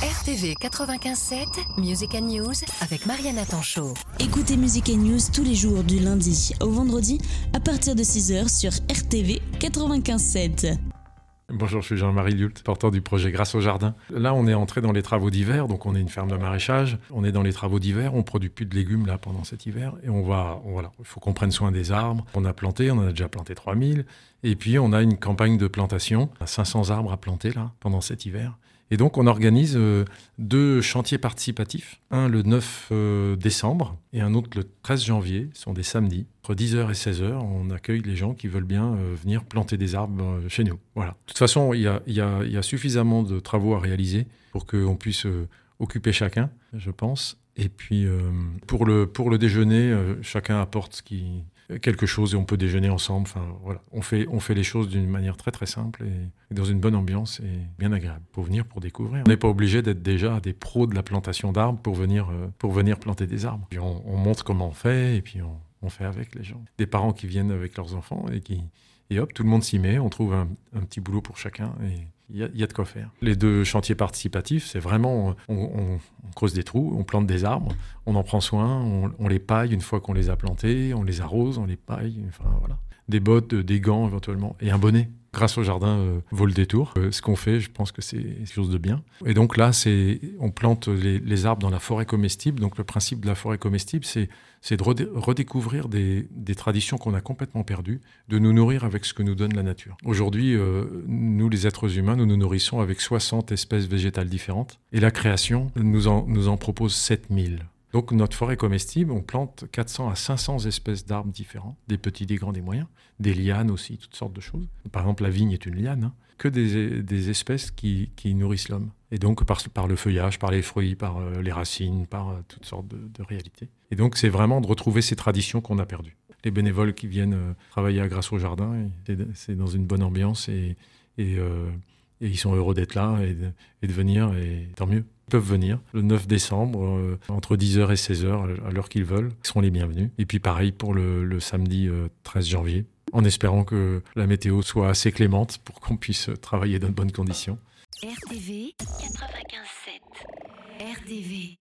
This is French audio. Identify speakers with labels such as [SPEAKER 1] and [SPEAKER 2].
[SPEAKER 1] RTV 95.7, Music and News avec Mariana Tanchot.
[SPEAKER 2] Écoutez Music and News tous les jours du lundi au vendredi à partir de 6h sur RTV 95.7.
[SPEAKER 3] Bonjour, je suis Jean-Marie Lult, porteur du projet Grâce au Jardin. Là, on est entré dans les travaux d'hiver, donc on est une ferme de maraîchage. On est dans les travaux d'hiver, on produit plus de légumes là pendant cet hiver, et on va, voilà, il faut qu'on prenne soin des arbres. On a planté, on en a déjà planté 3000, et puis on a une campagne de plantation, 500 arbres à planter là pendant cet hiver. Et donc, on organise euh, deux chantiers participatifs. Un le 9 euh, décembre et un autre le 13 janvier. Ce sont des samedis. Entre 10h et 16h, on accueille les gens qui veulent bien euh, venir planter des arbres chez nous. Voilà. De toute façon, il y a, suffisamment de travaux à réaliser pour qu'on puisse occuper chacun, je pense. Et puis, pour, le, pour le déjeuner, chacun apporte ce qui, quelque chose et on peut déjeuner ensemble. Enfin, voilà. on, fait, on fait les choses d'une manière très très simple et, dans une bonne ambiance et bien agréable pour venir pour découvrir. On n'est pas obligé d'être déjà des pros de la plantation d'arbres pour venir, euh, pour venir planter des arbres. Puis on, montre comment on fait et puis on, on, fait avec les gens. Des parents qui viennent avec leurs enfants et qui et hop, tout le monde s'y met. On trouve un, petit boulot pour chacun et il y, a de quoi faire. Les deux chantiers participatifs, c'est vraiment, on, creuse des trous, on plante des arbres, on en prend soin, on, les paille une fois qu'on les a plantés, on les arrose, on les paille, enfin voilà. Des bottes, des gants éventuellement, et un bonnet. Grâce au jardin euh, vaut le détour. Euh, ce qu'on fait, je pense que c'est quelque chose de bien. Et donc là, c'est, on plante les, arbres dans la forêt comestible. Donc le principe de la forêt comestible, c'est, c'est de redécouvrir des, des traditions qu'on a complètement perdues, de nous nourrir avec ce que nous donne la nature. Aujourd'hui, euh, nous les êtres humains, nous nous nourrissons avec 60 espèces végétales différentes. Et la création nous en, nous en propose 7000. Donc notre forêt comestible, on plante 400 à 500 espèces d'arbres différents, des petits, des grands, des moyens, des lianes aussi, toutes sortes de choses. Par exemple, la vigne est une liane, hein. que des, espèces qui, nourrissent l'homme. Et donc par, le feuillage, par les fruits, par euh, les racines, par euh, toutes sortes de, réalités. Et donc c'est vraiment de retrouver ces traditions qu'on a perdues. Les bénévoles qui viennent euh, travailler à Grâce au Jardin, c'est dans une bonne ambiance et, ils sont heureux d'être là et et de venir, et tant mieux peuvent venir le 9 décembre euh, entre 10h et 16h à l'heure qu'ils veulent. Ils seront les bienvenus. Et puis pareil pour le, samedi 13 euh, janvier, en espérant que la météo soit assez clémente pour qu'on puisse travailler dans de bonnes conditions.
[SPEAKER 1] RTV 95.7 RTV